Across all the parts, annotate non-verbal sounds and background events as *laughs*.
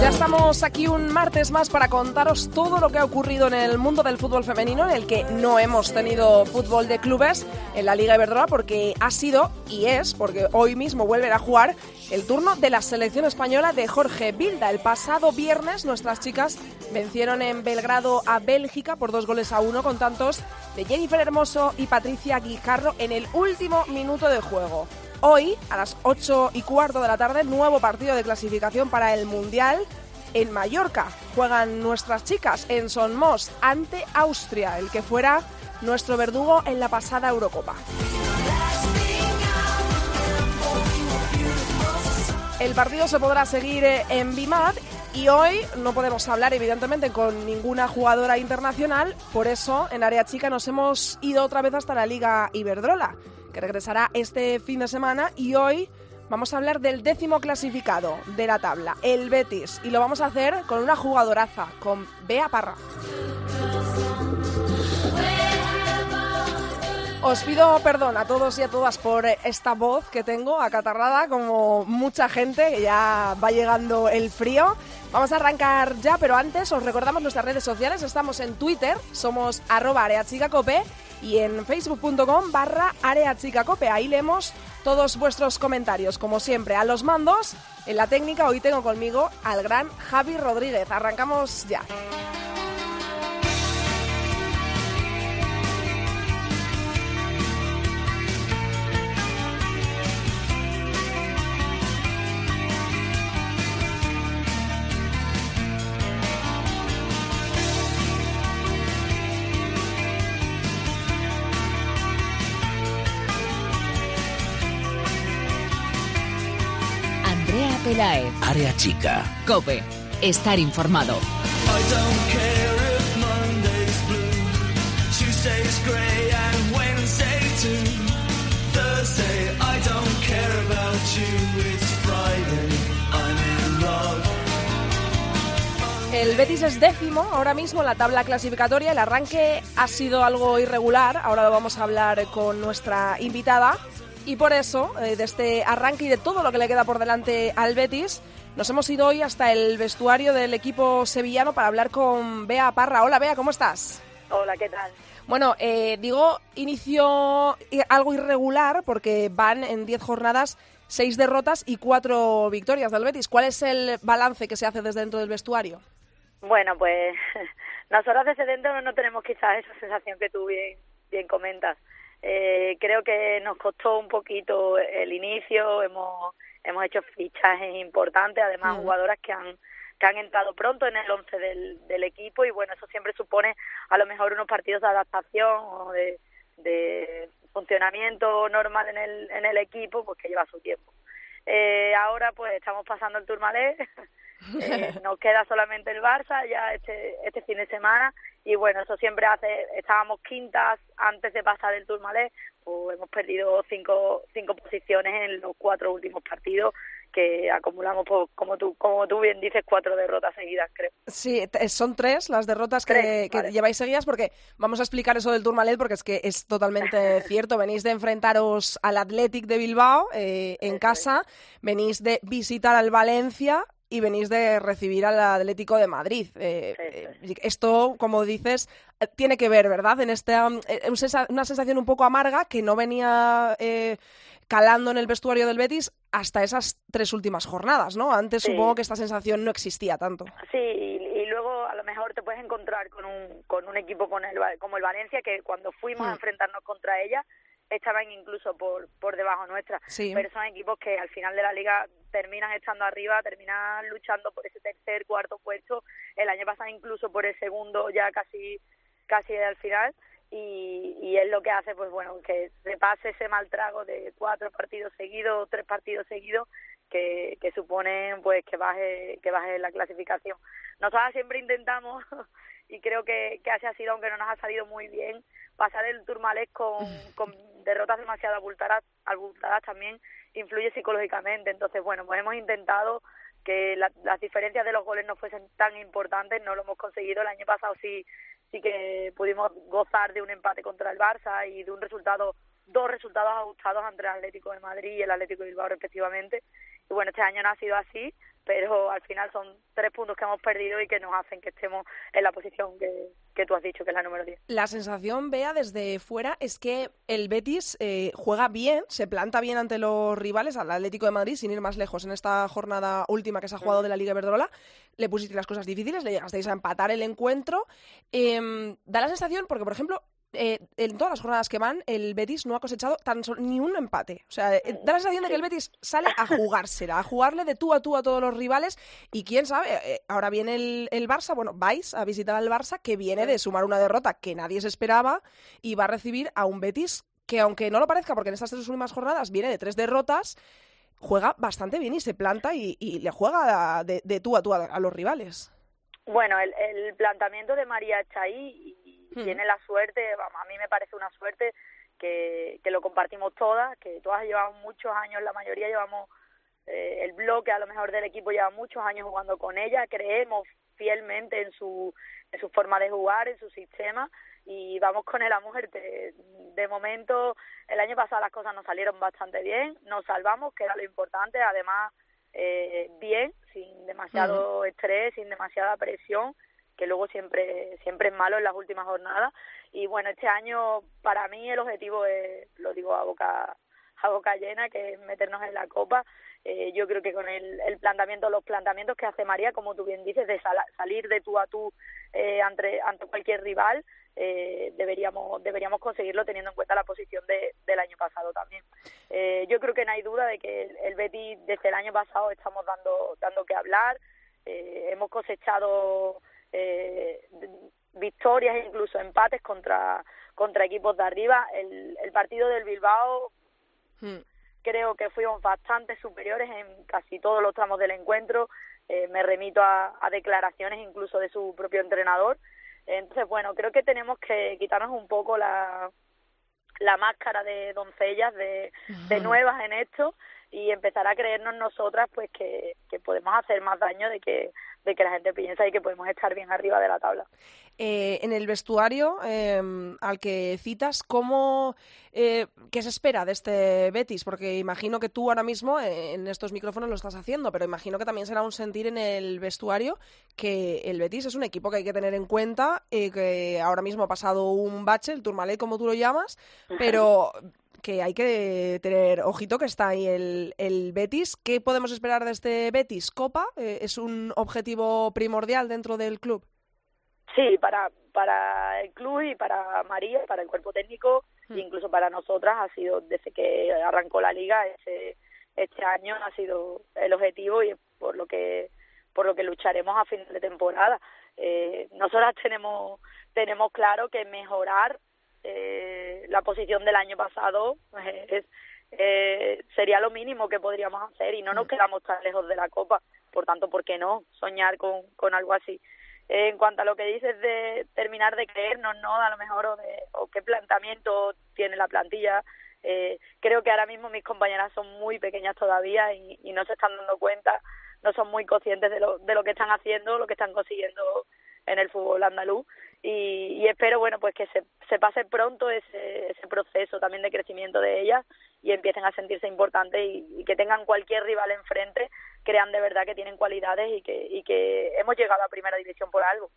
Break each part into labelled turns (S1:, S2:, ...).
S1: Ya estamos aquí un martes más para contaros todo lo que ha ocurrido en el mundo del fútbol femenino, en el que no hemos tenido fútbol de clubes en la Liga Iberdrola porque ha sido y es, porque hoy mismo vuelven a jugar, el turno de la selección española de Jorge Bilda. El pasado viernes nuestras chicas vencieron en Belgrado a Bélgica por dos goles a uno con tantos de Jennifer Hermoso y Patricia Guijarro en el último minuto de juego. Hoy, a las 8 y cuarto de la tarde, nuevo partido de clasificación para el Mundial. En Mallorca juegan nuestras chicas en Sonmos ante Austria, el que fuera nuestro verdugo en la pasada Eurocopa. El partido se podrá seguir eh, en Bimad y hoy no podemos hablar evidentemente con ninguna jugadora internacional, por eso en área chica nos hemos ido otra vez hasta la Liga Iberdrola, que regresará este fin de semana y hoy vamos a hablar del décimo clasificado de la tabla, el Betis, y lo vamos a hacer con una jugadoraza, con Bea Parra. Os pido perdón a todos y a todas por esta voz que tengo acatarrada, como mucha gente, que ya va llegando el frío. Vamos a arrancar ya, pero antes os recordamos nuestras redes sociales. Estamos en Twitter, somos arroba areachicacope y en facebook.com barra areachicacope. Ahí leemos todos vuestros comentarios, como siempre. A los mandos, en la técnica, hoy tengo conmigo al gran Javi Rodríguez. Arrancamos ya.
S2: You. It's Friday, I'm in love.
S1: El Betis es décimo ahora mismo en la tabla clasificatoria. El arranque ha sido algo irregular. Ahora lo vamos a hablar con nuestra invitada. Y por eso, eh, de este arranque y de todo lo que le queda por delante al Betis, nos hemos ido hoy hasta el vestuario del equipo sevillano para hablar con Bea Parra. Hola Bea, ¿cómo estás?
S3: Hola, ¿qué tal?
S1: Bueno, eh, digo inicio algo irregular porque van en 10 jornadas seis derrotas y cuatro victorias del Betis. ¿Cuál es el balance que se hace desde dentro del vestuario?
S3: Bueno, pues *laughs* nosotros desde dentro no tenemos quizás esa sensación que tú bien, bien comentas. Eh, creo que nos costó un poquito el inicio, hemos, hemos hecho fichajes importantes, además jugadoras que han que han entrado pronto en el once del, del equipo y bueno, eso siempre supone a lo mejor unos partidos de adaptación o de, de funcionamiento normal en el, en el equipo, pues que lleva su tiempo. Eh, ahora pues estamos pasando el Tourmalet, *laughs* eh, *laughs* nos queda solamente el Barça ya este, este fin de semana y bueno, eso siempre hace, estábamos quintas antes de pasar el Tourmalet, pues hemos perdido cinco, cinco posiciones en los cuatro últimos partidos que acumulamos, pues, como tú como tú bien dices, cuatro derrotas seguidas, creo.
S1: Sí, t- son tres las derrotas que,
S3: Tres,
S1: que
S3: vale.
S1: lleváis seguidas porque vamos a explicar eso del Tourmalet porque es que es totalmente *laughs* cierto. Venís de enfrentaros al Athletic de Bilbao eh, en
S3: Eso es.
S1: casa, venís de visitar al Valencia y venís de recibir al Atlético de Madrid. Eh, eh, esto, como dices, tiene que ver, ¿verdad? En esta eh, una sensación un poco amarga que no venía eh, calando en el vestuario del Betis hasta esas tres últimas jornadas, ¿no? Antes
S3: Sí.
S1: supongo que esta sensación no existía tanto.
S3: Sí, y, y luego a lo mejor te puedes encontrar con un, con un equipo con el, como el Valencia, que cuando fuimos
S1: Hmm.
S3: a enfrentarnos contra ella, estaban incluso por, por debajo nuestra.
S1: Sí.
S3: Pero son equipos que al final de la liga terminan estando arriba, terminan luchando por ese tercer, cuarto puesto. El año pasado incluso por el segundo, ya casi, casi al final. Y, y es lo que hace, pues bueno, que se pase ese mal trago de cuatro partidos seguidos, tres partidos seguidos, que, que suponen pues que baje que baje la clasificación. Nosotras siempre intentamos *laughs* y creo que, que así ha sido, aunque no nos ha salido muy bien, pasar el Turmalés con, *laughs* con derrotas demasiado abultadas, abultadas también influye psicológicamente. Entonces, bueno, pues hemos intentado que la- las diferencias de los goles no fuesen tan importantes, no lo hemos conseguido. El año pasado sí, sí que pudimos gozar de un empate contra el Barça y de un resultado, dos resultados ajustados entre el Atlético de Madrid y el Atlético de Bilbao respectivamente. Y bueno, este año no ha sido así, pero al final son tres puntos que hemos perdido y que nos hacen que estemos en la posición que, que tú has dicho, que es la número 10.
S1: La sensación, Bea, desde fuera es que el Betis eh, juega bien, se planta bien ante los rivales, al Atlético de Madrid, sin ir más lejos. En esta jornada última que se ha jugado de la Liga Iberdrola, le pusiste las cosas difíciles, le llegasteis a empatar el encuentro. Em, da la sensación, porque por ejemplo, eh, en todas las jornadas que van, el Betis no ha cosechado tan solo ni un empate. O sea, eh, da la sensación de que el Betis sale a jugársela, a jugarle de tú a tú a todos los rivales. Y quién sabe, eh, ahora viene el, el Barça, bueno, vais a visitar al Barça, que viene de sumar una derrota que nadie se esperaba y va a recibir a un Betis que, aunque no lo parezca, porque en estas tres últimas jornadas viene de tres derrotas, juega bastante bien y se planta y, y le juega de, de tú a tú a, a los rivales.
S3: Bueno, el, planteamiento de María ahí y
S1: Hmm.
S3: tiene la suerte, vamos, a mí me parece una suerte que, que lo compartimos todas, que todas llevamos muchos años, la mayoría llevamos, eh, el bloque a lo mejor del equipo lleva muchos años jugando con ella, creemos fielmente en su, en su forma de jugar, en su sistema y vamos con él a muerte. De momento, el año pasado las cosas nos salieron bastante bien, nos salvamos, que era lo importante, además eh, bien, sin demasiado estrés, sin demasiada presión, que luego siempre siempre es malo en las últimas jornadas. Y bueno, este año para mí el objetivo es, lo digo a boca a boca llena, que es meternos en la Copa. Eh, yo creo que con el, el planteamiento, los planteamientos que hace María, como tú bien dices, de salir de tú a tú eh, ante, ante cualquier rival, eh, deberíamos deberíamos conseguirlo teniendo en cuenta la posición de, del año pasado también. Eh, yo creo que no hay duda de que el, el Betis desde el año pasado estamos dando dando que hablar. Eh, hemos cosechado eh, victorias e incluso empates contra contra equipos de arriba. El, el partido del Bilbao
S1: Hmm.
S3: creo que fuimos bastante superiores en casi todos los tramos del encuentro. Eh, me remito a, a declaraciones incluso de su propio entrenador. Entonces, bueno, creo que tenemos que quitarnos un poco la, la máscara de doncellas, de, de nuevas en esto y empezar a creernos nosotras pues que, que podemos hacer más daño de que de que la gente piensa y que podemos estar bien arriba de la tabla.
S1: Eh, en el vestuario eh, al que citas, ¿cómo, eh, ¿qué se espera de este Betis? Porque imagino que tú ahora mismo eh, en estos micrófonos lo estás haciendo, pero imagino que también será un sentir en el vestuario que el Betis es un equipo que hay que tener en cuenta, eh, que ahora mismo ha pasado un bache, el Tourmalet como tú lo llamas, *laughs* pero que hay que tener ojito que está ahí el, el Betis. ¿Qué podemos esperar de este Betis? ¿Copa? Eh, ¿Es un objetivo primordial dentro del club?
S3: Sí, para, para el club y para María, para el cuerpo técnico, e incluso para nosotras ha sido desde que arrancó la liga este, este año ha sido el objetivo y por lo que por lo que lucharemos a final de temporada. Eh, nosotras tenemos tenemos claro que mejorar eh, la posición del año pasado eh, es, eh, sería lo mínimo que podríamos hacer y no nos quedamos tan lejos de la Copa. Por tanto, ¿por qué no soñar con, con algo así? Eh, en cuanto a lo que dices de terminar de creernos, ¿no? A lo mejor, o, de, o qué planteamiento tiene la plantilla. Eh, creo que ahora mismo mis compañeras son muy pequeñas todavía y, y no se están dando cuenta, no son muy conscientes de lo, de lo que están haciendo, lo que están consiguiendo en el fútbol andaluz y, y espero bueno pues que se, se pase pronto ese, ese proceso también de crecimiento de ellas y empiecen a sentirse importantes y, que tengan cualquier rival enfrente crean de verdad que tienen cualidades y que, y que hemos llegado a primera división por algo.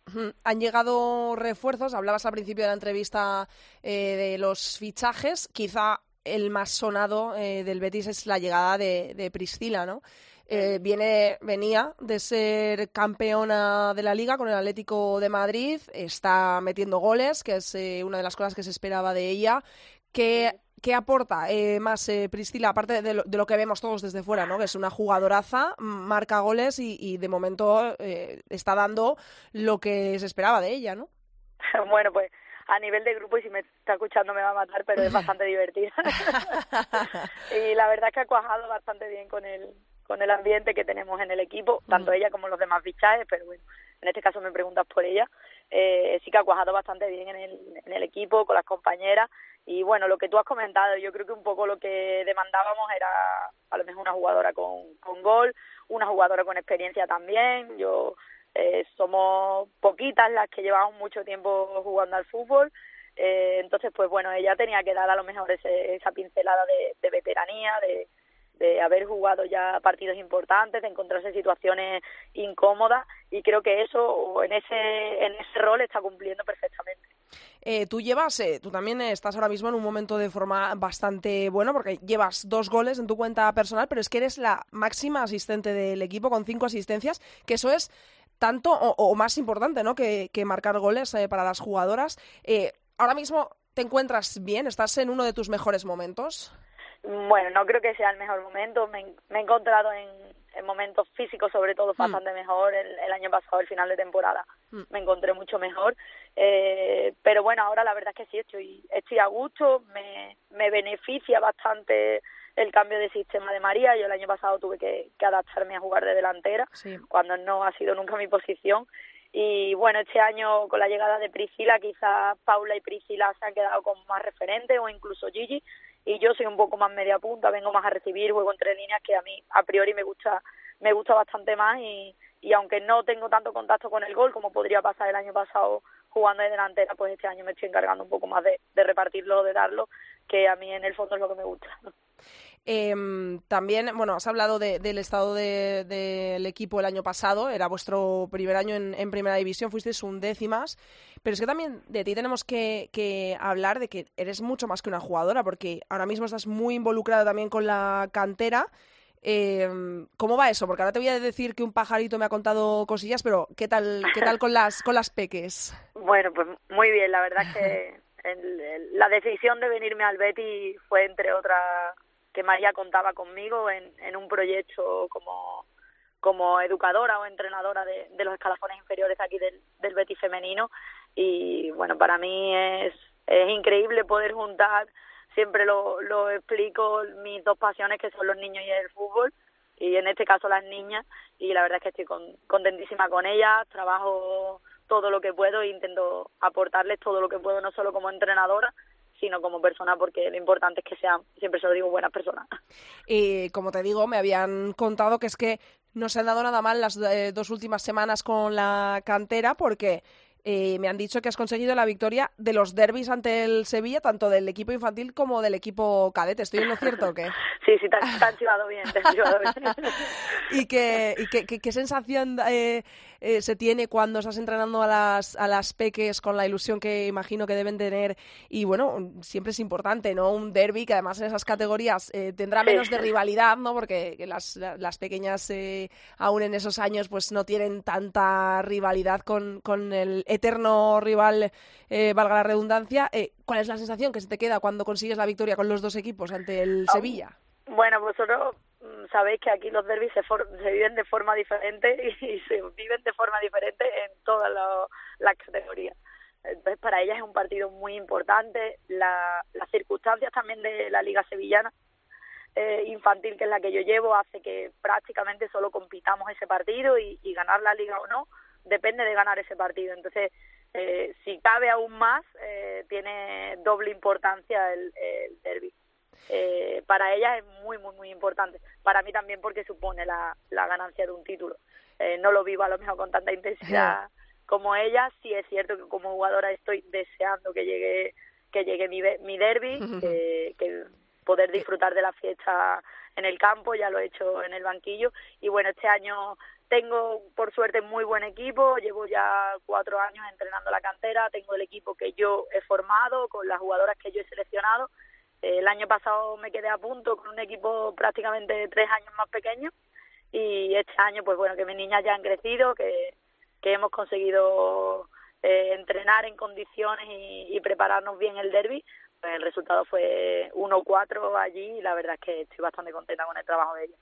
S1: Han llegado refuerzos, hablabas al principio de la entrevista eh, de los fichajes, quizá el más sonado eh, del Betis es la llegada de, de Priscila, ¿no? Eh, viene, venía de ser campeona de la liga con el Atlético de Madrid, está metiendo goles, que es eh, una de las cosas que se esperaba de ella. ¿Qué, qué aporta eh, más eh, Priscila, aparte de lo, de lo que vemos todos desde fuera, ¿no? que es una jugadoraza, marca goles y, y de momento eh, está dando lo que se esperaba de ella, ¿no? *laughs*
S3: bueno, pues a nivel de grupo, y si me está escuchando me va a matar, pero es bastante *laughs* divertida. *laughs* y la verdad es que ha cuajado bastante bien con el, con el ambiente que tenemos en el equipo, tanto ella como los demás fichajes, pero bueno, en este caso me preguntas por ella, eh, sí que ha cuajado bastante bien en el, en el equipo, con las compañeras. Y bueno, lo que tú has comentado, yo creo que un poco lo que demandábamos era a lo mejor una jugadora con, con gol, una jugadora con experiencia también. Yo eh, somos poquitas las que llevamos mucho tiempo jugando al fútbol. Eh, entonces, pues bueno, ella tenía que dar a lo mejor ese, esa pincelada de, de veteranía, de, de haber jugado ya partidos importantes, de encontrarse en situaciones incómodas y creo que eso en ese en ese rol está cumpliendo perfectamente.
S1: Eh, tú llevas, eh, tú también estás ahora mismo en un momento de forma bastante bueno porque llevas dos goles en tu cuenta personal, pero es que eres la máxima asistente del equipo con cinco asistencias, que eso es tanto o, o más importante, ¿no? Que, que marcar goles eh, para las jugadoras. Eh, ahora mismo te encuentras bien, estás en uno de tus mejores momentos.
S3: Bueno, no creo que sea el mejor momento. Me, me he encontrado en, en, momentos físicos, sobre todo, bastante mm. mejor. El, el, año pasado, el final de temporada, mm. me encontré mucho mejor. Eh, pero bueno, ahora la verdad es que sí, estoy, estoy a gusto. Me, me beneficia bastante el cambio de sistema de María. Yo el año pasado tuve que, que adaptarme a jugar de delantera,
S1: sí.
S3: cuando no ha sido nunca mi posición. Y bueno, este año con la llegada de Priscila, quizás Paula y Priscila se han quedado como más referentes o incluso Gigi y yo soy un poco más media punta, vengo más a recibir, juego entre líneas que a mí a priori me gusta me gusta bastante más y, y aunque no tengo tanto contacto con el gol como podría pasar el año pasado jugando de delantera, pues este año me estoy encargando un poco más de, de repartirlo, de darlo, que a mí en el fondo es lo que me gusta.
S1: Eh, también, bueno, has hablado de, del estado del de, de equipo el año pasado, era vuestro primer año en, en, primera división, fuisteis un décimas, pero es que también de ti tenemos que, que, hablar de que eres mucho más que una jugadora, porque ahora mismo estás muy involucrada también con la cantera. Eh, ¿Cómo va eso? Porque ahora te voy a decir que un pajarito me ha contado cosillas, pero ¿qué tal, qué tal con las con las peques? *laughs*
S3: Bueno, pues muy bien, la verdad es que *laughs* el, el, la decisión de venirme al Betty fue entre otras que María contaba conmigo en, en un proyecto como, como educadora o entrenadora de, de los escalafones inferiores aquí del, del Betis femenino. Y bueno, para mí es, es increíble poder juntar, siempre lo, lo explico, mis dos pasiones que son los niños y el fútbol y en este caso las niñas y la verdad es que estoy con, contentísima con ellas, trabajo todo lo que puedo e intento aportarles todo lo que puedo, no solo como entrenadora, sino como persona, porque lo importante es que sean, siempre se lo digo, buenas personas.
S1: Y como te digo, me habían contado que es que no se han dado nada mal las eh, dos últimas semanas con la cantera, porque eh, me han dicho que has conseguido la victoria de los derbis ante el Sevilla, tanto del equipo infantil como del equipo cadete. ¿Estoy en lo cierto o qué? *laughs*
S3: Sí, sí, te, te han chivado bien, te han chivado bien. *laughs*
S1: ¿Y, qué, y qué, qué, qué sensación eh, eh, se tiene cuando estás entrenando a las, a las peques con la ilusión que imagino que deben tener? Y bueno, siempre es importante, ¿no? Un derby que además en esas categorías eh, tendrá menos de rivalidad, ¿no? Porque las, las pequeñas eh, aún en esos años pues no tienen tanta rivalidad con, con el eterno rival, eh, valga la redundancia. Eh, ¿Cuál es la sensación que se te queda cuando consigues la victoria con los dos equipos ante el Sevilla?
S3: Bueno, vosotros sabéis que aquí los derbis se, se viven de forma diferente *laughs* y, se viven de forma diferente en todas las categorías. Entonces, para ellas es un partido muy importante. La, las circunstancias también de la Liga Sevillana eh, infantil, que es la que yo llevo, hace que prácticamente solo compitamos ese partido y, ganar la Liga o no depende de ganar ese partido. Entonces, eh, si cabe aún más, eh, tiene doble importancia el, el. Eh, para ella es muy, muy, muy importante. Para mí también porque supone la, la ganancia de un título. Eh, no lo vivo a lo mejor con tanta intensidad como ella. Sí es cierto que como jugadora estoy deseando que llegue que llegue mi, mi derby, que, que poder disfrutar de la fiesta en el campo, ya lo he hecho en el banquillo. Y bueno, este año tengo, por suerte, muy buen equipo. Llevo ya cuatro años entrenando la cantera. Tengo el equipo que yo he formado, con las jugadoras que yo he seleccionado. El año pasado me quedé a punto con un equipo prácticamente tres años más pequeño. Y este año, pues bueno, que mis niñas ya han crecido, que, hemos conseguido eh, entrenar en condiciones y, y prepararnos bien el derby. Pues el resultado fue 1-4 allí y la verdad es que estoy bastante contenta con el trabajo de ellas.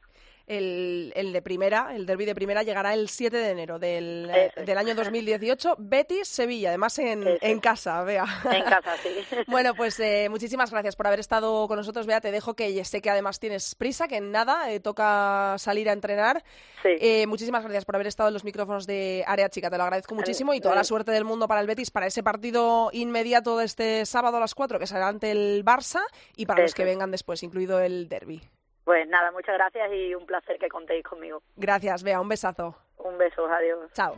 S1: El, el de primera, el derby de primera, llegará el 7 de enero del,
S3: Eso es.
S1: del año 2018. Betis, Sevilla, además en, en casa, vea.
S3: En casa, sí. *laughs*
S1: Bueno, pues eh, muchísimas gracias por haber estado con nosotros, Bea. Te dejo que sé que además tienes prisa, que en nada eh, toca salir a entrenar.
S3: Sí.
S1: Eh, muchísimas gracias por haber estado en los micrófonos de Área Chica, te lo agradezco muchísimo y toda la suerte del mundo para el Betis, para ese partido inmediato de este sábado a las 4 que será ante el Barça y para los que vengan después, incluido el derby.
S3: Pues nada, muchas gracias y un placer que contéis conmigo.
S1: Gracias, Bea, un besazo.
S3: Un beso, adiós.
S1: Chao.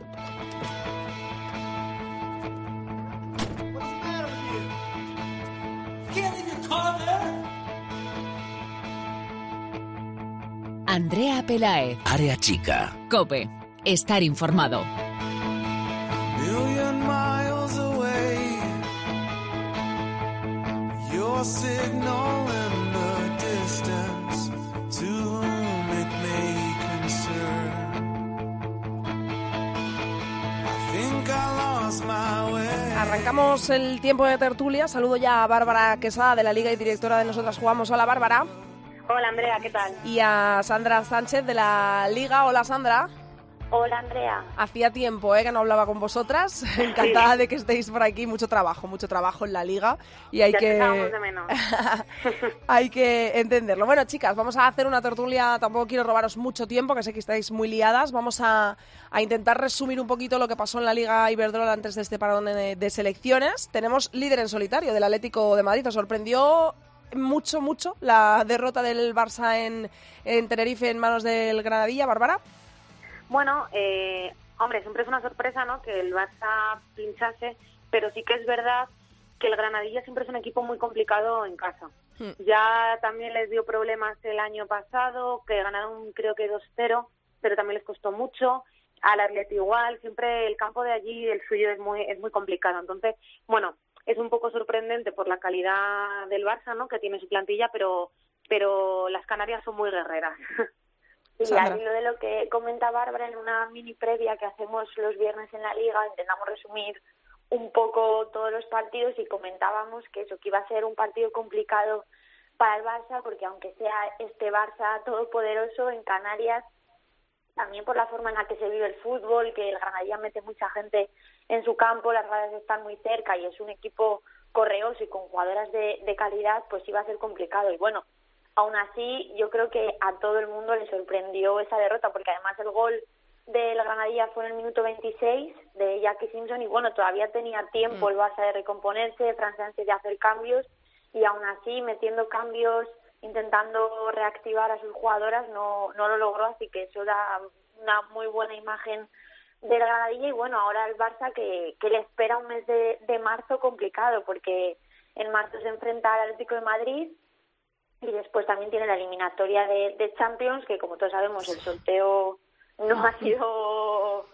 S4: Andrea Pelaez,
S5: Área chica.
S4: Cope, estar informado.
S2: million miles away. Your signal
S1: Arrancamos el tiempo de tertulia. Saludo ya a Bárbara Quesada de la Liga y directora de Nosotras Jugamos. Hola, Bárbara.
S6: Hola Andrea, ¿qué tal?
S1: Y a Sandra Sánchez de la Liga. Hola, Sandra.
S6: Hola Andrea.
S1: Hacía tiempo ¿eh? que no hablaba con vosotras. *laughs* Encantada de que estéis por aquí. Mucho trabajo, mucho trabajo en la liga. Y hay
S6: Ya
S1: que.
S6: echábamos de menos. *laughs*
S1: hay que entenderlo. Bueno, chicas, vamos a hacer una tertulia. Tampoco quiero robaros mucho tiempo, que sé que estáis muy liadas. Vamos a, a intentar resumir un poquito lo que pasó en la Liga Iberdrola antes de este parón de, de selecciones. Tenemos líder en solitario del Atlético de Madrid. ¿Os sorprendió mucho, mucho la derrota del Barça en, en Tenerife en manos del Granadilla, Bárbara?
S6: Bueno, eh, hombre, siempre es una sorpresa, ¿no? Que el Barça pinchase, pero sí que es verdad que el Granadilla siempre es un equipo muy complicado en casa.
S1: Hmm.
S6: Ya también les dio problemas el año pasado, que ganaron creo que 2-0, pero también les costó mucho. Al Atleti igual, siempre el campo de allí, el suyo es muy es muy complicado. Entonces, bueno, es un poco sorprendente por la calidad del Barça, ¿no? Que tiene su plantilla, pero pero las Canarias son muy guerreras. *laughs*
S7: Y
S1: Sandra.
S7: al hilo de lo que comenta Bárbara en una mini previa que hacemos los viernes en la liga, intentamos resumir un poco todos los partidos y comentábamos que eso, que iba a ser un partido complicado para el Barça, porque aunque sea este Barça todopoderoso en Canarias, también por la forma en la que se vive el fútbol, que el Granadilla mete mucha gente en su campo, las gradas están muy cerca y es un equipo correoso y con jugadoras de, de calidad, pues iba a ser complicado. Y bueno, aún así yo creo que a todo el mundo le sorprendió esa derrota, porque además el gol del Granadilla fue en el minuto 26 de Jackie Simpson y bueno, todavía tenía tiempo el Barça de recomponerse, Fran Sánchez de hacer cambios y aún así metiendo cambios, intentando reactivar a sus jugadoras, no, no lo logró, así que eso da una muy buena imagen del Granadilla y bueno, ahora el Barça que, que le espera un mes de, de marzo complicado porque en marzo se enfrenta al Atlético de Madrid y después también tiene la eliminatoria de, de Champions que como todos sabemos el sorteo no ha *laughs* sido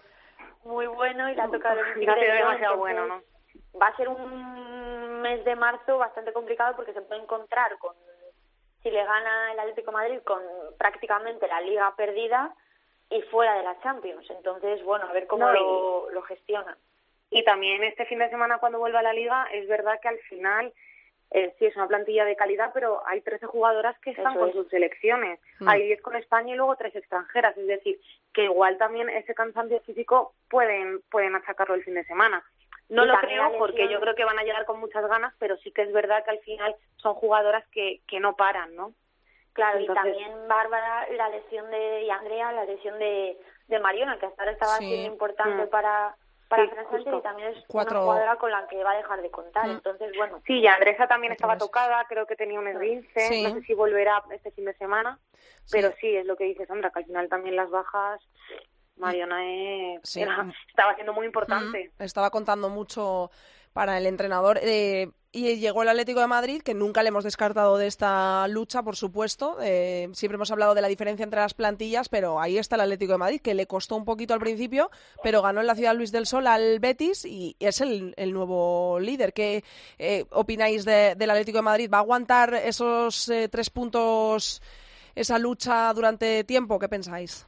S7: muy bueno y le ha tocado el
S6: sido
S7: Tigre,
S6: demasiado bueno, ¿no?
S7: Va a ser un mes de marzo bastante complicado porque se puede encontrar con si le gana el Atlético de Madrid con prácticamente la liga perdida y fuera de la Champions. Entonces, bueno, a ver cómo
S6: No,
S7: lo, lo gestionan.
S6: Y también este fin de semana cuando vuelva a la liga, es verdad que al final eh, sí es una plantilla de calidad, pero hay 13 jugadoras que están
S7: Eso
S6: con
S7: es.
S6: sus selecciones.
S1: Mm.
S6: Hay 10 con España y luego tres extranjeras. Es decir, que igual también ese cansancio físico pueden, pueden achacarlo el fin de semana. No
S7: Y
S6: lo creo porque yo creo que van a llegar con muchas ganas, pero sí que es verdad que al final son jugadoras que, que no paran, ¿no?
S7: Claro,
S6: Entonces-
S7: y también Bárbara, la lesión de Andrea, la lesión de, de Mariona, que hasta ahora estaba
S1: Sí.
S7: siendo importante
S6: Mm.
S7: para, para
S6: Sí,
S7: y también es
S1: Cuatro-
S7: una jugadora con la que va a dejar de contar.
S1: Mm.
S7: Entonces, bueno,
S6: Sí, y Andresa también estaba tocada, creo que tenía un esguince,
S1: Sí.
S6: no sé si volverá este fin de semana, pero sí, es lo que dice Sandra, que al final también las bajas, Mariona
S1: Sí.
S6: era- estaba siendo muy importante.
S1: Mm, Estaba contando mucho para el entrenador. eh, y llegó el Atlético de Madrid, que nunca le hemos descartado de esta lucha, por supuesto. eh, siempre hemos hablado de la diferencia entre las plantillas, pero ahí está el Atlético de Madrid, que le costó un poquito al principio, pero ganó en la ciudad Luis del Sol al Betis y es el, el nuevo líder. ¿Qué eh, opináis de- del Atlético de Madrid? ¿Va a aguantar esos eh, tres puntos, esa lucha durante tiempo? ¿Qué pensáis?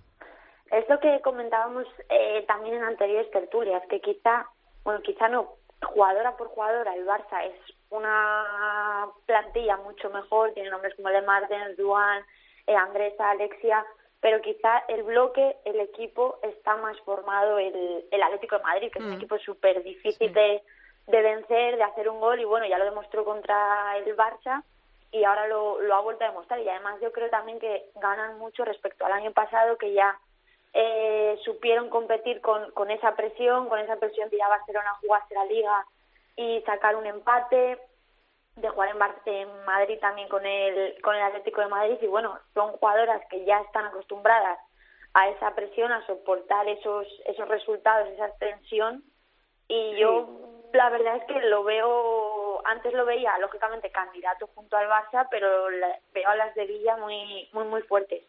S7: es lo que comentábamos eh, también en anteriores tertulias, que quizá, bueno, quizá no, jugadora por jugadora, el Barça es una plantilla mucho mejor, tiene nombres como Le Martens, Duan, eh, Andresa, Alexia, pero quizá el bloque, el equipo está más formado el, el Atlético de Madrid, que es un
S1: Mm.
S7: equipo súper difícil
S1: Sí.
S7: de, de vencer, de hacer un gol y bueno, ya lo demostró contra el Barça y ahora lo, lo ha vuelto a demostrar y además yo creo también que ganan mucho respecto al año pasado que ya eh, supieron competir con, con esa presión, con esa presión de ir a Barcelona a jugarse la liga y sacar un empate, de jugar en, Bar- en Madrid también con el, con el Atlético de Madrid y bueno, son jugadoras que ya están acostumbradas a esa presión, a soportar esos, esos resultados, esa tensión y yo la verdad es que lo veo, antes lo veía lógicamente candidato junto al Barça, pero la- veo a las de Villa muy, muy, muy fuertes.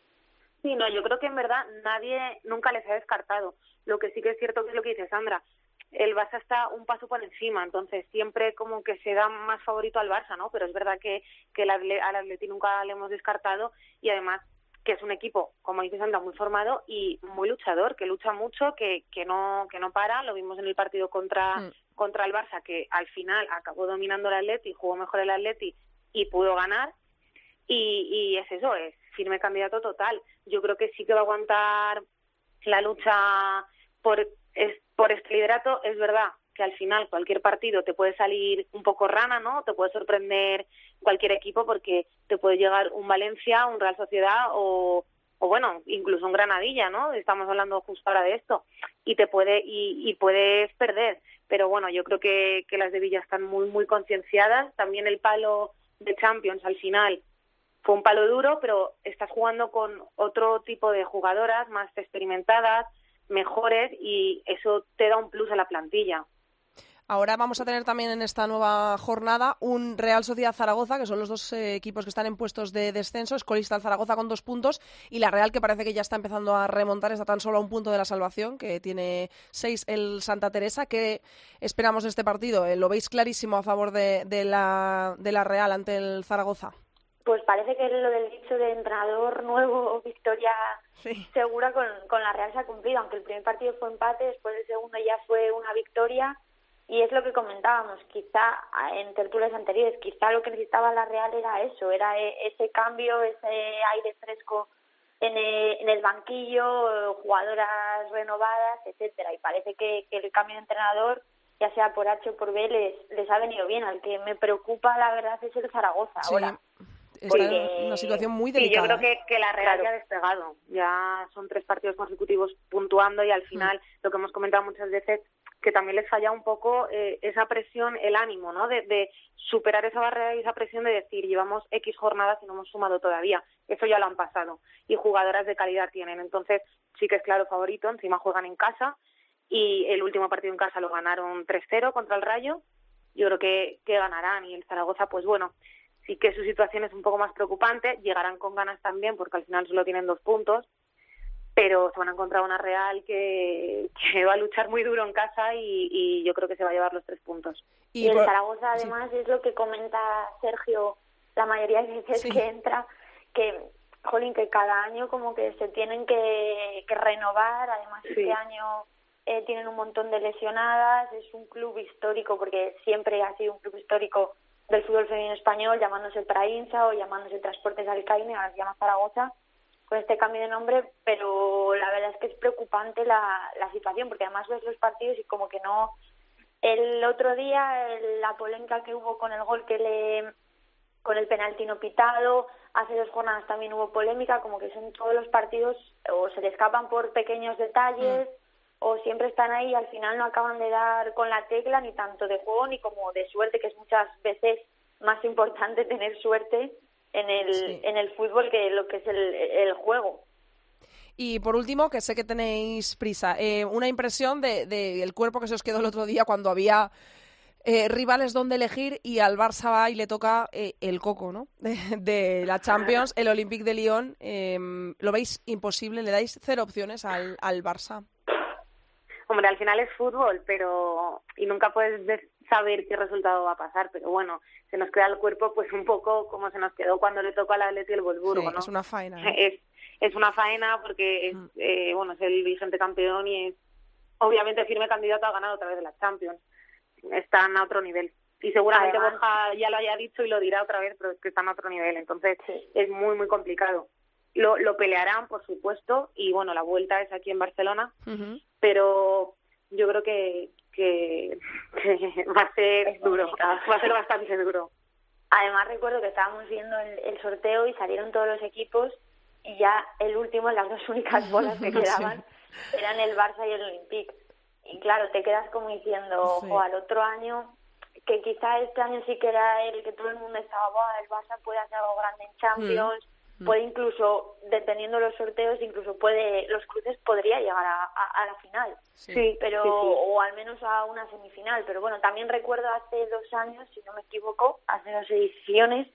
S6: Sí, no, yo creo que en verdad nadie nunca les ha descartado. Lo que sí que es cierto que es lo que dice Sandra. El Barça está un paso por encima, entonces siempre como que se da más favorito al Barça, ¿no? Pero es verdad que, que el al Atleti nunca le hemos descartado y además que es un equipo, como dice Sandra, muy formado y muy luchador, que lucha mucho, que, que no que no para. Lo vimos en el partido contra,
S1: Mm.
S6: contra el Barça, que al final acabó dominando el Atleti, jugó mejor el Atleti y pudo ganar y, y es eso, es firme candidato total. Yo creo que sí que va a aguantar la lucha por, es, por este liderato. Es verdad que al final cualquier partido te puede salir un poco rana, ¿no? Te puede sorprender cualquier equipo porque te puede llegar un Valencia, un Real Sociedad o, o bueno, incluso un Granadilla, ¿no? Estamos hablando justo ahora de esto y te puede y, y puedes perder. Pero bueno, yo creo que, que las de Villa están muy muy concienciadas. También el palo de Champions al final fue un palo duro, pero estás jugando con otro tipo de jugadoras más experimentadas, mejores y eso te da un plus a la plantilla.
S1: Ahora vamos a tener también en esta nueva jornada un Real Sociedad Zaragoza, que son los dos eh, equipos que están en puestos de descenso. Escolista el Zaragoza con dos puntos y la Real, que parece que ya está empezando a remontar, está tan solo a un punto de la salvación, que tiene seis el Santa Teresa. ¿Qué esperamos de este partido? Eh, ¿Lo veis clarísimo a favor de, de la, de la Real ante el Zaragoza?
S7: Pues parece que lo del dicho de entrenador nuevo, victoria
S1: Sí.
S7: segura con, con la Real se ha cumplido, aunque el primer partido fue empate, después el segundo ya fue una victoria y es lo que comentábamos, quizá en tertulias anteriores, quizá lo que necesitaba la Real era eso, era e- ese cambio, ese aire fresco en el, en el banquillo, jugadoras renovadas, etcétera y parece que, que el cambio de entrenador ya sea por H o por B, les, les ha venido bien. Al que me preocupa, la verdad, es el Zaragoza
S1: Sí.
S7: ahora.
S1: Está en una situación muy
S6: Sí, yo
S1: delicada.
S6: creo que, que la Real
S7: Claro.
S6: ya ha despegado. Ya son tres partidos consecutivos puntuando y al final, lo que hemos comentado muchas veces, que también les falla un poco eh, esa presión, el ánimo, ¿no? De, de superar esa barrera y esa presión de decir, llevamos X jornadas y no hemos sumado todavía. Eso ya lo han pasado. Y jugadoras de calidad tienen. Entonces, sí que es claro favorito. Encima juegan en casa y el último partido en casa lo ganaron 3-0 contra el Rayo. Yo creo que, que ganarán y el Zaragoza, pues bueno, sí que su situación es un poco más preocupante, llegarán con ganas también porque al final solo tienen dos puntos, pero se van a encontrar una Real que, que va a luchar muy duro en casa y, y yo creo que se va a llevar los tres puntos.
S7: Y, el
S1: por-
S7: Zaragoza,
S1: sí.
S7: además, es lo que comenta Sergio la mayoría de veces
S1: Sí.
S7: que entra, que, jolín, que cada año como que se tienen que, que renovar. Además,
S6: Sí.
S7: este año eh, tienen un montón de lesionadas. Es un club histórico, porque siempre ha sido un club histórico del fútbol femenino español, llamándose el Trainsa o llamándose Transportes Alcaine, ahora se llama Zaragoza con este cambio de nombre, pero la verdad es que es preocupante la, la situación, porque además ves los partidos y como que no... El otro día el- la polémica que hubo con el gol que le... con el penalti no pitado, hace dos jornadas también hubo polémica, como que son todos los partidos o se le escapan por pequeños detalles o siempre están ahí y al final no acaban de dar con la tecla ni tanto de juego ni como de suerte, que es muchas veces más importante *laughs* tener suerte en el,
S1: Sí.
S7: en el fútbol que lo que es el, el juego.
S1: Y por último, que sé que tenéis prisa, eh, una impresión del de, el cuerpo que se os quedó el otro día cuando había eh, rivales donde elegir y al Barça va y le toca eh, el coco, ¿no? De, *laughs* de la Champions, el Olympique de Lyon. eh, ¿Lo veis imposible? ¿Le dais cero opciones al, al Barça?
S6: Hombre, al final es fútbol, pero y nunca puedes de- saber qué resultado va a pasar, pero bueno, se nos queda el cuerpo pues un poco como se nos quedó cuando le tocó al Atleti el Wolfsburgo,
S1: Sí,
S6: ¿no?
S1: Es una faena. *laughs*
S6: es, es una faena porque es,
S1: Mm.
S6: eh, bueno, es el vigente campeón y es obviamente firme candidato a ganar otra vez de la Champions. Están a otro nivel. Y seguramente
S7: Además-
S6: Borja ya lo haya dicho y lo dirá otra vez, pero es que están a otro nivel. Entonces
S7: Sí.
S6: es muy, muy complicado. lo, lo pelearán, por supuesto, y bueno, la vuelta es aquí en Barcelona,
S1: Ujú.
S6: Pero yo creo que, que, que *laughs* va a ser duro, va a ser bastante duro.
S7: Además recuerdo que estábamos viendo el, el sorteo y salieron todos los equipos y ya el último, las dos únicas *laughs* bolas que
S1: Sí.
S7: quedaban eran el Barça y el Olympique. Y claro, te quedas como diciendo,
S1: Sí.
S7: ojo, al otro año, que quizá este año sí que era el que todo el mundo estaba, "Buah, el Barça puede hacer algo grande en Champions, puede incluso, dependiendo los sorteos, incluso puede, los cruces podría llegar a, a- a la final.
S6: Sí,
S7: pero
S6: sí, sí.
S7: o al menos a una semifinal. Pero bueno también recuerdo hace dos años si no me equivoco hace dos ediciones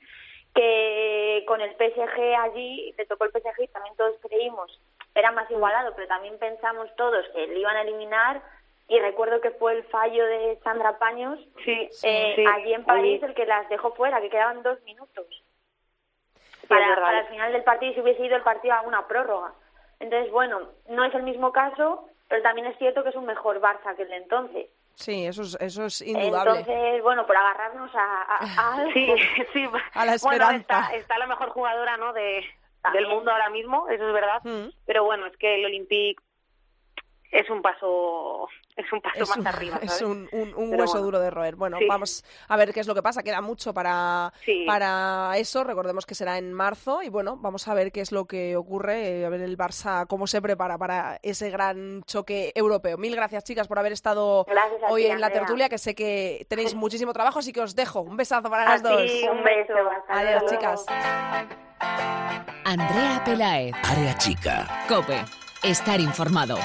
S7: que con el PSG allí le tocó el PSG y también todos creímos era más igualado pero también pensamos todos que le iban a eliminar. Y recuerdo que fue el fallo de Sandra Paños
S6: Sí,
S7: eh,
S6: sí.
S7: allí en París el que las dejó fuera que quedaban dos minutos para, para el final del partido si hubiese ido el partido a una prórroga. Entonces, bueno, no es el mismo caso, pero también es cierto que es un mejor Barça que el de entonces.
S1: Sí, eso es, eso es indudable.
S7: Entonces, bueno, por agarrarnos a, a- a *laughs* algo.
S6: Sí, *laughs* sí.
S1: A la
S6: Bueno,
S1: esperanza.
S6: está, está la mejor jugadora, ¿no? De, del mundo ahora mismo, eso es verdad.
S1: Mm.
S6: Pero bueno, es que el Olympique es un paso, es un paso
S1: es
S6: más
S1: un,
S6: arriba, *laughs* ¿sabes?
S1: es un, un- hueso
S6: bueno.
S1: duro de roer. Bueno,
S6: Sí.
S1: vamos a ver qué es lo que pasa. Queda mucho para,
S6: Sí.
S1: para eso. Recordemos que será en marzo. Y bueno, vamos a ver qué es lo que ocurre. eh, A ver el Barça cómo se prepara para ese gran choque europeo. Mil gracias, chicas, por haber estado hoy
S7: ti,
S1: en la
S7: Andrea.
S1: tertulia, que sé que tenéis *laughs* muchísimo trabajo, así que os dejo. Un besazo para
S6: A
S1: las dos.
S6: ti,
S7: Un beso. hasta
S1: Adiós,
S7: luego.
S1: chicas.
S4: Andrea Pelaez,
S5: Área chica.
S4: Cope, estar informado.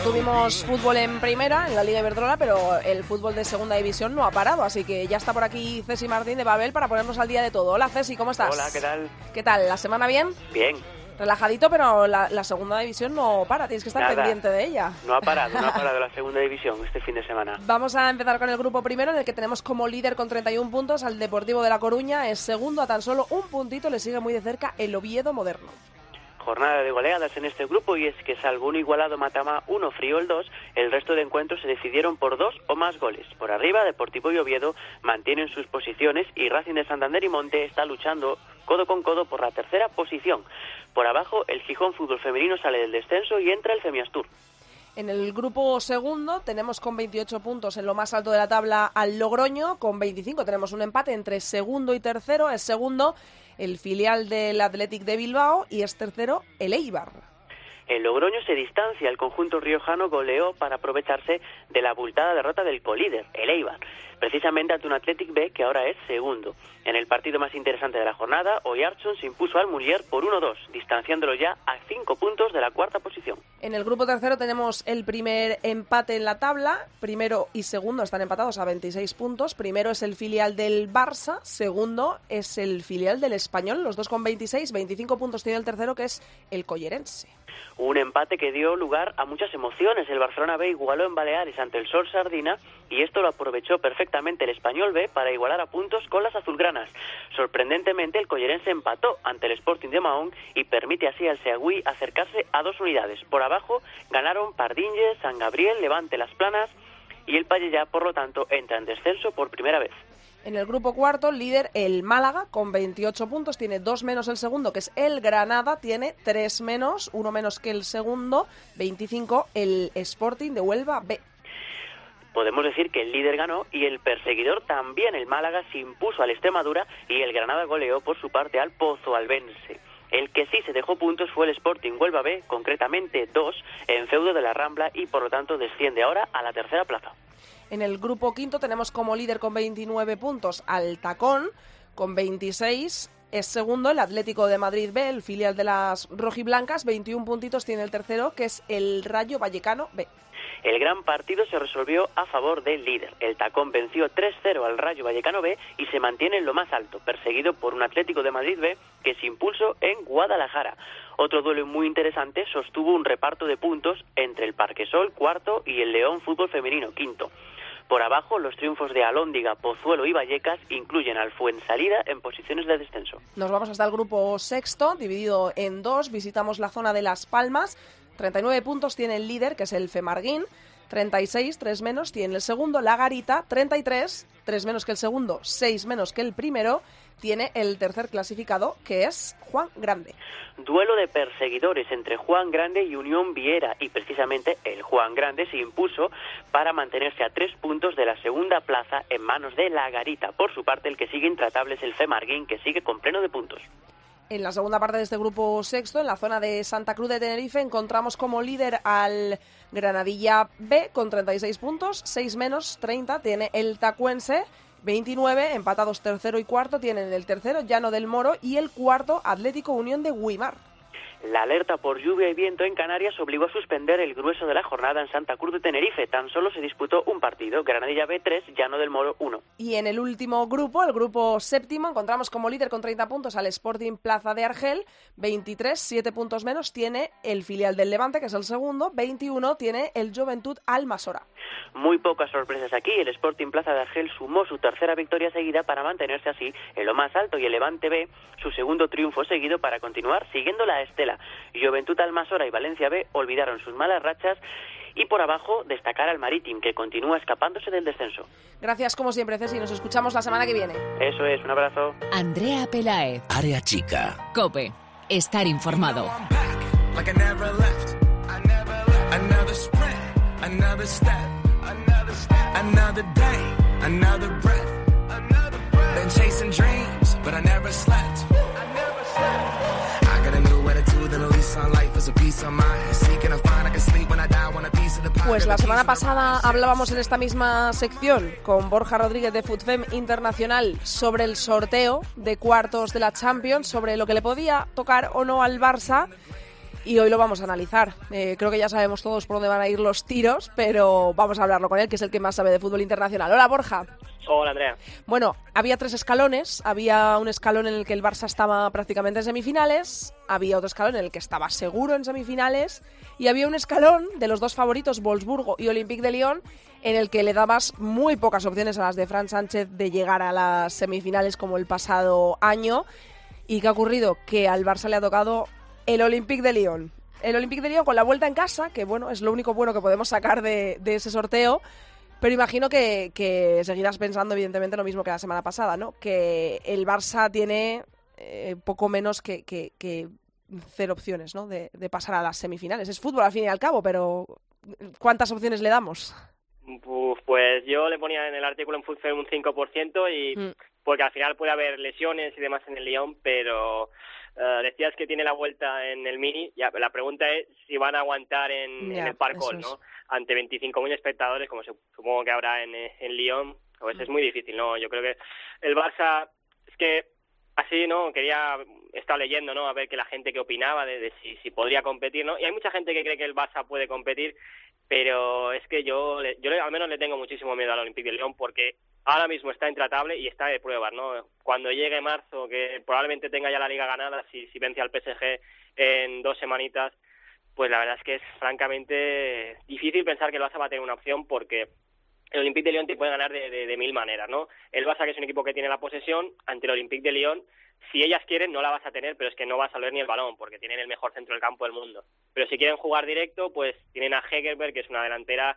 S1: No tuvimos fútbol en primera, en la Liga Iberdrola, pero el fútbol de segunda división no ha parado, así que ya está por aquí Ceci Martín de Babel para ponernos al día de todo. Hola Ceci, ¿cómo estás?
S8: Hola, ¿qué tal?
S1: ¿Qué tal? ¿La semana bien?
S8: Bien,
S1: Relajadito, pero la, la segunda división no para, tienes que estar
S8: Nada.
S1: pendiente de ella.
S8: no ha parado, no ha *laughs* parado la segunda división este fin de semana.
S1: Vamos a empezar con el grupo primero, en el que tenemos como líder con 31 puntos al Deportivo de La Coruña. Es segundo a tan solo un puntito, le sigue muy de cerca el Oviedo Moderno.
S8: Jornada de goleadas en este grupo y es que salvo un igualado Matama 1 frío el 2, el resto de encuentros se decidieron por dos o más goles. Por arriba, Deportivo y Oviedo mantienen sus posiciones y Racing de Santander y Monte está luchando codo con codo por la tercera posición. Por abajo, el Gijón Fútbol Femenino sale del descenso y entra el Semiastur.
S1: En el grupo segundo tenemos con 28 puntos en lo más alto de la tabla al Logroño, con 25 tenemos un empate entre segundo y tercero, es segundo el filial del Athletic de Bilbao y es tercero el Eibar.
S8: El Logroño se distancia, el conjunto riojano goleó para aprovecharse de la abultada derrota del colíder, el Eibar, precisamente ante un Athletic B que ahora es segundo. En el partido más interesante de la jornada, Oyarchon se impuso al Mulier por 1-2, distanciándolo ya a 5 puntos de la cuarta posición.
S1: En el grupo tercero tenemos el primer empate en la tabla. Primero y segundo están empatados a 26 puntos. Primero es el filial del Barça, segundo es el filial del Español, los dos con 26. 25 puntos tiene el tercero, que es el Collerense.
S8: Un empate que dio lugar a muchas emociones. El Barcelona B igualó en Baleares ante el Sol Sardina y esto lo aprovechó perfectamente el Español B para igualar a puntos con las azulgranas. Sorprendentemente, el Collerense empató ante el Sporting de Mahón y permite así al Seagüí acercarse a dos unidades. Por abajo ganaron Pardinge, San Gabriel, Levante Las Planas y el Pallellá, por lo tanto, entra en descenso por primera vez.
S1: En el grupo cuarto, líder el Málaga con 28 puntos, tiene dos menos el segundo, que es el Granada, tiene tres menos, uno menos que el segundo, 25 el Sporting de Huelva B.
S8: Podemos decir que el líder ganó y el perseguidor también, el Málaga, se impuso al Extremadura y el Granada goleó por su parte al Pozo Albense. El que sí se dejó puntos fue el Sporting Huelva B, concretamente dos, en feudo de la Rambla y por lo tanto desciende ahora a la tercera plaza.
S1: En el grupo quinto tenemos como líder con 29 puntos al Tacón, con 26 es segundo el Atlético de Madrid B, el filial de las rojiblancas, 21 puntitos tiene el tercero, que es el Rayo Vallecano B.
S8: El gran partido se resolvió a favor del líder. El Tacón venció 3-0 al Rayo Vallecano B y se mantiene en lo más alto, perseguido por un Atlético de Madrid B que se impulsó en Guadalajara. Otro duelo muy interesante sostuvo un reparto de puntos entre el Parquesol cuarto y el León Fútbol Femenino quinto. Por abajo, los triunfos de Alóndiga, Pozuelo y Vallecas incluyen al Fuensalida en posiciones de descenso.
S1: Nos vamos hasta el grupo sexto, dividido en dos. Visitamos la zona de Las Palmas. 39 puntos tiene el líder, que es el Femarguín. 36, 3 menos tiene el segundo, La Garita. 33, 3 menos que el segundo, 6 menos que el primero. Tiene el tercer clasificado, que es Juan Grande.
S8: Duelo de perseguidores entre Juan Grande y Unión Viera y precisamente el Juan Grande se impuso para mantenerse a tres puntos de la segunda plaza en manos de La Garita. Por su parte, el que sigue intratable es el Femarguín, que sigue con pleno de puntos.
S1: En la segunda parte de este grupo sexto, en la zona de Santa Cruz de Tenerife, encontramos como líder al Granadilla B con 36 puntos, 6 menos 30 tiene el Tacuense. 29, empatados tercero y cuarto, tienen el tercero Llano del Moro y el cuarto Atlético Unión de Guimar.
S8: La alerta por lluvia y viento en Canarias obligó a suspender el grueso de la jornada en Santa Cruz de Tenerife. Tan solo se disputó un partido, Granadilla B3, Llano del Moro 1.
S1: Y en el último grupo, el grupo séptimo, encontramos como líder con 30 puntos al Sporting Plaza de Argel. 23, 7 puntos menos tiene el filial del Levante, que es el segundo. 21 tiene el Juventud Almasora.
S8: Muy pocas sorpresas aquí. El Sporting Plaza de Argel sumó su tercera victoria seguida para mantenerse así en lo más alto y el Levante B su segundo triunfo seguido para continuar siguiendo la estela. Juventud Almasora y Valencia B olvidaron sus malas rachas y por abajo destacar al Maritim que continúa escapándose del descenso.
S1: Gracias como siempre, Ceci. Nos escuchamos la semana que viene.
S8: Eso es, un abrazo.
S4: Andrea Pelaez,
S5: Área chica.
S4: Cope, estar informado.
S2: Another step, another step, another day, another breath. Been chasing dreams, but I never slept. I got a new attitude and a lease on life is a piece of mind. Seeking a find I can sleep when I die, want a piece of the pie.
S1: Pues la semana pasada hablábamos en esta misma sección con Borja Rodríguez de FoodFem Internacional sobre el sorteo de cuartos de la Champions, sobre lo que le podía tocar o no al Barça. Y hoy lo vamos a analizar. Eh, creo que ya sabemos todos por dónde van a ir los tiros, pero vamos a hablarlo con él, que es el que más sabe de fútbol internacional. Hola, Borja.
S9: Hola, Andrea.
S1: Bueno, había tres escalones. Había un escalón en el que el Barça estaba prácticamente en semifinales, había otro escalón en el que estaba seguro en semifinales y había un escalón de los dos favoritos, Wolfsburgo y Olympique de Lyon, en el que le dabas muy pocas opciones a las de Fran Sánchez de llegar a las semifinales como el pasado año. ¿Y qué ha ocurrido? Que al Barça le ha tocado el Olympique de Lyon. El Olympique de Lyon con la vuelta en casa, que bueno, es lo único bueno que podemos sacar de, de ese sorteo. Pero imagino que, que seguirás pensando, evidentemente, lo mismo que la semana pasada, ¿no? Que el Barça tiene eh, poco menos que, que- que cero opciones, ¿no? De, de pasar a las semifinales. Es fútbol al fin y al cabo, pero ¿cuántas opciones le damos?
S9: Uf, pues yo le ponía en el artículo en Futfem un 5% y
S1: Mm.
S9: porque al final puede haber lesiones y demás en el Lyon, pero eh, decías que tiene la vuelta en el Mini. Ya, la pregunta es si van a aguantar en, en el Parcol,
S1: es.
S9: ¿no? Ante 25.000 espectadores, como se- supongo que habrá en, eh, en Lyon. Pues es muy difícil, ¿no? Yo creo que el Barça es que así, ¿no? Quería estar leyendo, ¿no? A ver que la gente que opinaba de, si, si podría competir, ¿no? Y hay mucha gente que cree que el Barça puede competir, pero es que yo, yo al menos le tengo muchísimo miedo al Olympique de Lyon porque ahora mismo está intratable y está de pruebas, ¿no? Cuando llegue marzo, que probablemente tenga ya la liga ganada, si, si vence al PSG en dos semanitas, pues la verdad es que es francamente difícil pensar que el Barça va a tener una opción porque el Olympique de Lyon te puede ganar de, de- mil maneras, ¿no? El Barça, que es un equipo que tiene la posesión, ante el Olympique de Lyon, si ellas quieren no la vas a tener, pero es que no vas a ver ni el balón, porque tienen el mejor centro del campo del mundo. Pero si quieren jugar directo, pues tienen a Hegerberg, que es una delantera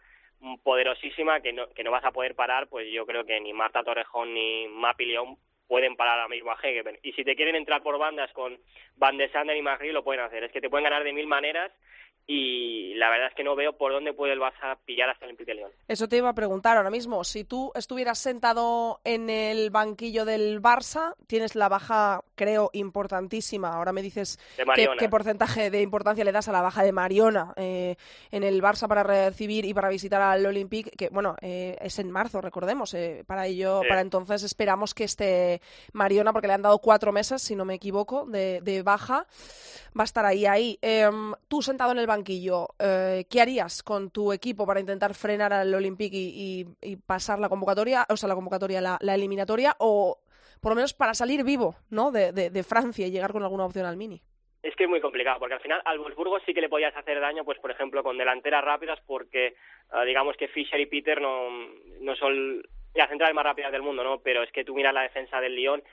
S9: poderosísima, que no, que no vas a poder parar, pues yo creo que ni Marta Torrejón ni Mapi León pueden parar ahora mismo a Hegerberg. Y si te quieren entrar por bandas con Van de Sander y Magri, lo pueden hacer. Es que te pueden ganar de mil maneras y la verdad es que no veo por dónde puede el Barça pillar hasta el Olympique de Lyon.
S1: Eso te iba a preguntar ahora mismo. Si tú estuvieras sentado en el banquillo del Barça, tienes la baja, creo, importantísima. Ahora me dices qué, porcentaje de importancia le das a la baja de Mariona eh, en el Barça para recibir y para visitar al Olympique, que bueno, eh, es en marzo, recordemos. eh, para ello,
S9: Sí.
S1: para entonces esperamos que esté Mariona, porque le han dado cuatro meses, si no me equivoco, de, de baja. Va a estar ahí, ahí. Em, tú sentado en el banquillo, eh, ¿qué harías con tu equipo para intentar frenar al Olympique y, pasar la convocatoria, o sea, la convocatoria, la, eliminatoria, o por lo menos para salir vivo, ¿no? De Francia y llegar con alguna opción al mini.
S9: Es que es muy complicado, porque al final al Wolfsburgo sí que le podías hacer daño, pues por ejemplo con delanteras rápidas, porque eh, digamos que Fischer y Peter no, no son las centrales más rápidas del mundo, ¿no? Pero es que tú miras la defensa del Lyon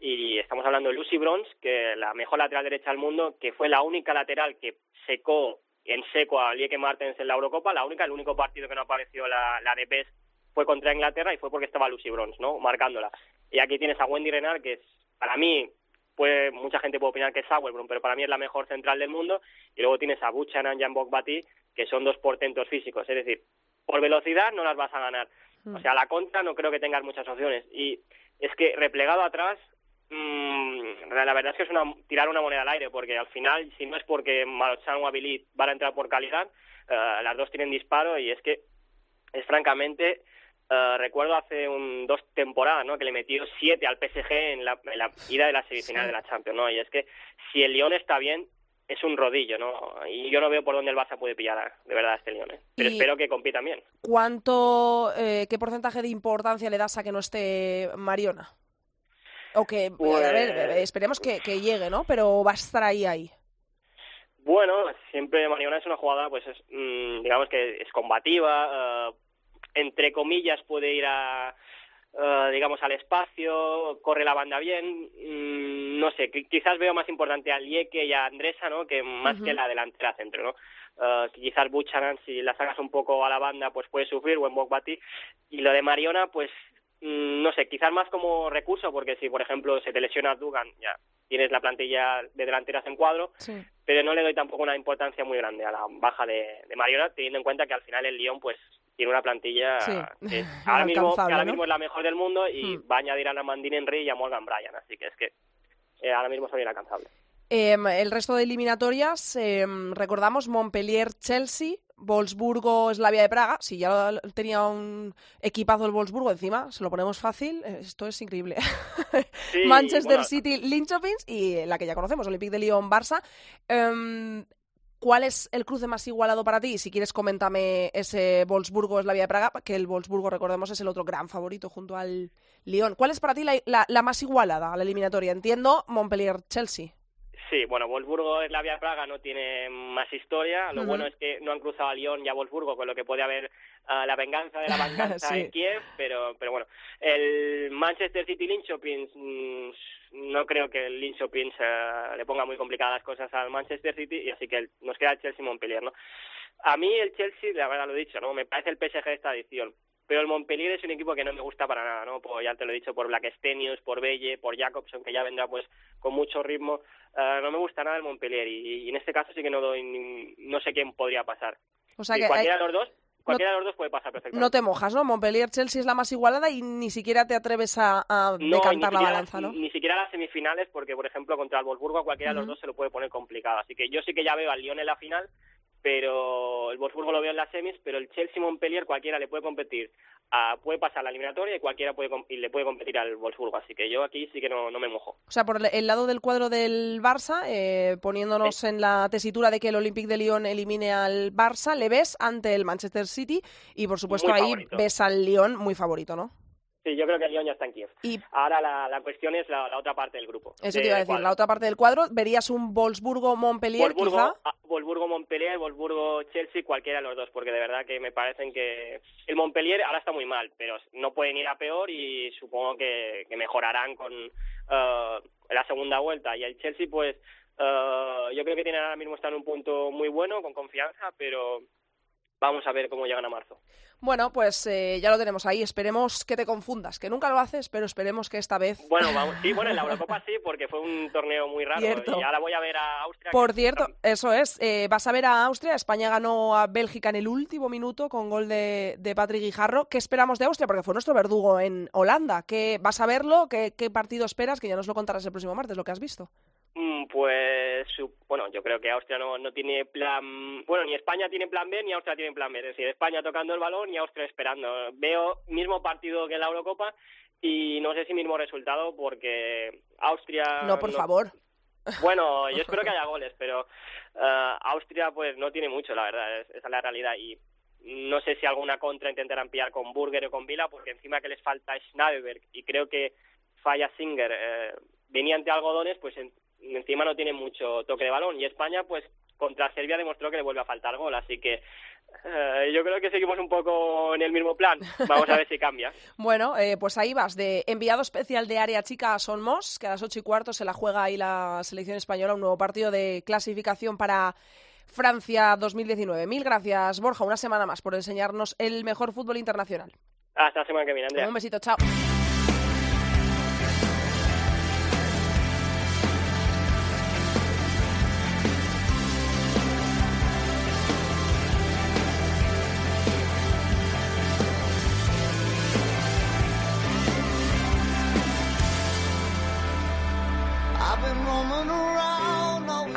S9: y estamos hablando de Lucy Bronze, que la mejor lateral derecha del mundo, que fue la única lateral que secó en seco a Lieke Martens en la Eurocopa, la única, el único partido que no apareció la, la de Best fue contra Inglaterra y fue porque estaba Lucy Bronze, ¿no? Marcándola. Y aquí tienes a Wendy Renard, que es, para mí, puede, mucha gente puede opinar que es Sauerbrunn, pero para mí es la mejor central del mundo. Y luego tienes a Buchanan y a Bati, que son dos portentos físicos. Es decir, por velocidad no las vas a ganar. O sea, a la contra no creo que tengas muchas opciones. Y es que replegado atrás, mm, la verdad es que es una, tirar una moneda al aire, porque al final, si no es porque Malochan o Abilit van a entrar por calidad, eh, las dos tienen disparo y es que es francamente eh, recuerdo hace un, dos temporadas ¿no? que le metió siete al PSG en la, en la ida de la semifinal de la Champions ¿no? y es que si el Lyon está bien es un rodillo ¿no? y yo no veo por dónde el Barça puede pillar de verdad a este Lyon ¿eh? pero espero que compitan bien
S1: ¿Cuánto, eh, qué porcentaje de importancia le das a que no esté Mariona? O que, a ver,
S9: Pues-
S1: eh, esperemos que, que llegue, ¿no? Pero va a estar ahí, ahí.
S9: Bueno, siempre Mariona es una jugadora, pues es, mm, digamos que es combativa, eh, entre comillas puede ir a, eh, digamos, al espacio, corre la banda bien, mm, no sé, qui- quizás veo más importante a Lieke y a Andresa, ¿no? Que más que la delantera centro, ¿no? Eh, quizás Buchanan, si la sacas un poco a la banda, pues puede sufrir, o en Bati. Y lo de Mariona, pues, no sé, quizás más como recurso, porque si, por ejemplo, se te lesiona Dugan, ya tienes la plantilla de delanteras en cuadro,
S1: Sí.
S9: pero no le doy tampoco una importancia muy grande a la baja de, de Mariona, teniendo en cuenta que al final el Lyon pues tiene una plantilla
S1: Sí,
S9: que *laughs* ahora, mismo, que ahora
S1: ¿no?
S9: mismo es la mejor del mundo y
S1: Hmm.
S9: va a añadir a Mandine Henry y a Morgan Bryan, así que es que eh, ahora mismo son inalcanzables.
S1: Em, el resto de eliminatorias, em, recordamos Montpellier-Chelsea, Wolfsburgo-Slavia de Praga. Si ya lo- tenía un equipazo el Wolfsburgo encima, se lo ponemos fácil. eh, Esto es increíble.
S9: Sí, *laughs*
S1: Manchester
S9: bueno,
S1: City, Linköping y la que ya conocemos, Olympique de Lyon, Barça. Em, ¿Cuál es el cruce más igualado para ti? Si quieres, coméntame ese Wolfsburgo-Slavia de Praga, que el Wolfsburgo, recordemos, es el otro gran favorito junto al Lyon. ¿Cuál es para ti la, la- la más igualada a la eliminatoria? Entiendo Montpellier-Chelsea.
S9: Sí, bueno, Wolfsburgo es la vía Praga, no tiene más historia. Lo bueno es que no han cruzado a Lyon y a Wolfsburgo, con lo que puede haber ah, la venganza de la *laughs* venganza
S1: Sí.
S9: en Kiev, pero, pero bueno. El Manchester City Linköping, mm, no creo que el Linköping eh, le ponga muy complicadas las cosas al Manchester City, y así que el- nos queda el Chelsea Montpellier, ¿no? A mí el Chelsea, la verdad lo he dicho, ¿no? Me parece el PSG de esta edición. Pero el Montpellier es un equipo que no me gusta para nada, ¿no? Por, ya te lo he dicho, por Blackstenius, por Belle, por Jacobson, que ya vendrá pues con mucho ritmo. Eh, no me gusta nada el Montpellier y, y en este caso sí que no doy, no sé quién podría pasar.
S1: O sea
S9: Y
S1: que hay-
S9: cualquiera de los dos, cualquiera de los dos puede pasar perfectamente.
S1: no te mojas, ¿no? Montpellier-Chelsea es la más igualada y ni siquiera te atreves a, a
S9: No,
S1: decantar la balanza, ¿no?
S9: Ni siquiera las semifinales, porque por ejemplo contra el Wolfsburgo a cualquiera de los dos se lo puede poner complicado. Así que yo sí que ya veo al Lyon en la final, pero el Wolfsburgo lo veo en las semis, pero el Chelsea Montpellier cualquiera le puede competir, a- puede pasar la eliminatoria y cualquiera puede y le puede competir al Wolfsburgo. Así que yo aquí sí que no, no me mojo.
S1: O sea, por el- lado del cuadro del Barça, eh, poniéndonos en la tesitura de que el Olympique de Lyon elimine al Barça, le ves ante el Manchester City y, por supuesto,
S9: Muy
S1: ahí
S9: favorito.
S1: ves al Lyon muy favorito, ¿no?
S9: Sí, yo creo que Lyon ya está en Kiev.
S1: Y
S9: Ahora la, la cuestión es la, la otra parte del grupo.
S1: eso
S9: de
S1: te iba a decir,
S9: cuadro.
S1: la otra parte del cuadro, ¿verías un Wolfsburgo-Montpellier
S9: Wolfsburgo,
S1: quizá?
S9: ah, Wolfsburgo Montpellier, Wolfsburgo Chelsea, cualquiera de los dos, porque de verdad que me parecen que el Montpellier ahora está muy mal, pero no pueden ir a peor y supongo que, que mejorarán con eh, la segunda vuelta. Y el Chelsea, pues eh, yo creo que tienen ahora mismo están en un punto muy bueno, con confianza, pero vamos a ver cómo llegan a marzo.
S1: Bueno, pues eh, ya lo tenemos ahí. Esperemos que te confundas, que nunca lo haces, pero esperemos que esta vez...
S9: Bueno, vamos, sí, bueno, en la *laughs* Eurocopa sí, porque fue un torneo muy raro
S1: Cierto.
S9: y ahora voy a ver a Austria.
S1: Por
S9: que-
S1: cierto, eso es. eh, vas a ver a Austria. España ganó a Bélgica en el último minuto con gol de, de Patrick Guijarro. ¿Qué esperamos de Austria? Porque fue nuestro verdugo en Holanda. ¿Qué, ¿Vas a verlo? ¿Qué, ¿Qué partido esperas? Que ya nos lo contarás el próximo martes, lo que has visto.
S9: Mm, Pues, bueno, yo creo que Austria no, no tiene plan, bueno, ni España tiene plan B ni Austria tiene plan B, es decir, España tocando el balón y Austria esperando. Veo mismo partido que en la Eurocopa y no sé si mismo resultado porque Austria...
S1: no, por favor.
S9: Bueno, yo espero que *laughs* haya goles, pero eh, Austria pues no tiene mucho, la verdad, es- esa es la realidad. Y no sé si alguna contra intentarán pillar con Burger o con Vila, porque encima que les falta Schneiderberg y creo que falla Singer, eh, venían de algodones, pues en- encima no tiene mucho toque de balón. Y España, pues contra Serbia demostró que le vuelve a faltar gol, así que eh, yo creo que seguimos un poco en el mismo plan. Vamos a ver si cambia. *laughs*
S1: Bueno, eh, pues ahí vas, de enviado especial de área chica a Son Mos, que a las ocho y cuarto se la juega ahí la selección española, un nuevo partido de clasificación para Francia 2019. Mil gracias, Borja, una semana más por enseñarnos el mejor fútbol internacional.
S9: Hasta la semana que viene, Andrea.
S1: Un besito, chao.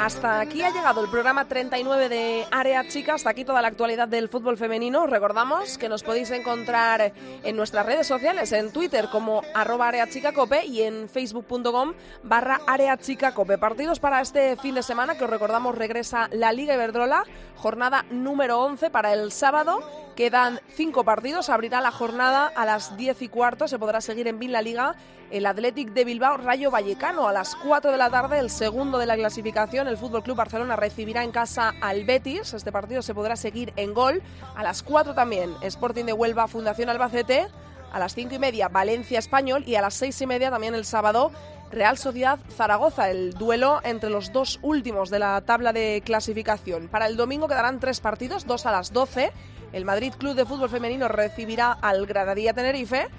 S1: Hasta aquí ha llegado el programa 39 de Área Chica, hasta aquí toda la actualidad del fútbol femenino. Os Recordamos que nos podéis encontrar en nuestras redes sociales, en Twitter como arroba Área Chica Cope y en facebook.com barra Área Chica Cope. Partidos para este fin de semana que os recordamos regresa la Liga Iberdrola, jornada número 11 para el sábado. Quedan cinco partidos, abrirá la jornada a las 10 y cuarto, se podrá seguir en Bin la Liga el Athletic de Bilbao Rayo Vallecano a las 4 de la tarde, el segundo de la clasificación. El Fútbol Club Barcelona recibirá en casa al Betis. Este partido se podrá seguir en gol. A las 4 también, Sporting de Huelva Fundación Albacete. A las 5 y media, Valencia Español. Y a las 6 y media también el sábado, Real Sociedad Zaragoza, el duelo entre los dos últimos de la tabla de clasificación. Para el domingo quedarán tres partidos, dos a las 12. El Madrid Club de Fútbol Femenino recibirá al Granadilla Tenerife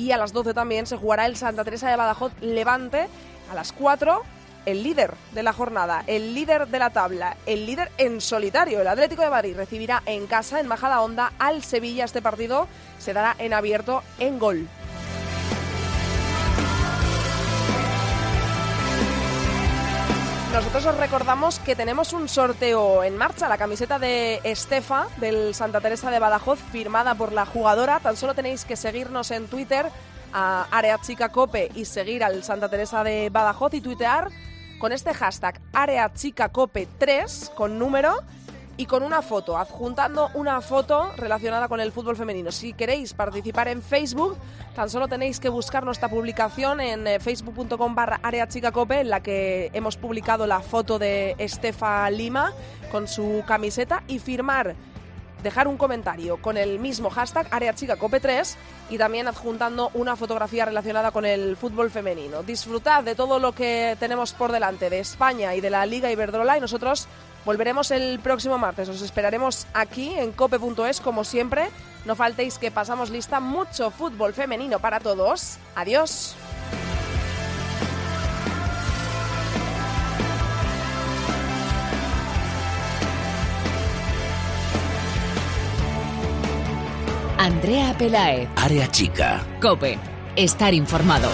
S1: y a las 12 también se jugará el Santa Teresa de Badajoz Levante. A las 4 el líder de la jornada, el líder de la tabla, el líder en solitario, el Atlético de Madrid recibirá en casa, en Majada Honda, al Sevilla. Este partido se dará en abierto en gol. Nosotros os recordamos que tenemos un sorteo en marcha, la camiseta de Estefa del Santa Teresa de Badajoz, firmada por la jugadora. Tan solo tenéis que seguirnos en Twitter a Área Chica Cope y seguir al Santa Teresa de Badajoz y tuitear con este hashtag Área Chica Cope 3 con número y con una foto, adjuntando una foto relacionada con el fútbol femenino. Si queréis participar en Facebook, tan solo tenéis que buscar nuestra publicación en eh, facebook.com barra área chica cope, en la que hemos publicado la foto de Estefa Lima con su camiseta y firmar dejar un comentario con el mismo hashtag Área Chica Cope 3 y también adjuntando una fotografía relacionada con el fútbol femenino. Disfrutad de todo lo que tenemos por delante de España y de la Liga Iberdrola y nosotros Volveremos el próximo martes, os esperaremos aquí en cope.es como siempre. No faltéis que pasamos lista mucho fútbol femenino para todos. Adiós.
S4: Andrea Pelae.
S5: Área Chica.
S4: Cope. Estar informado.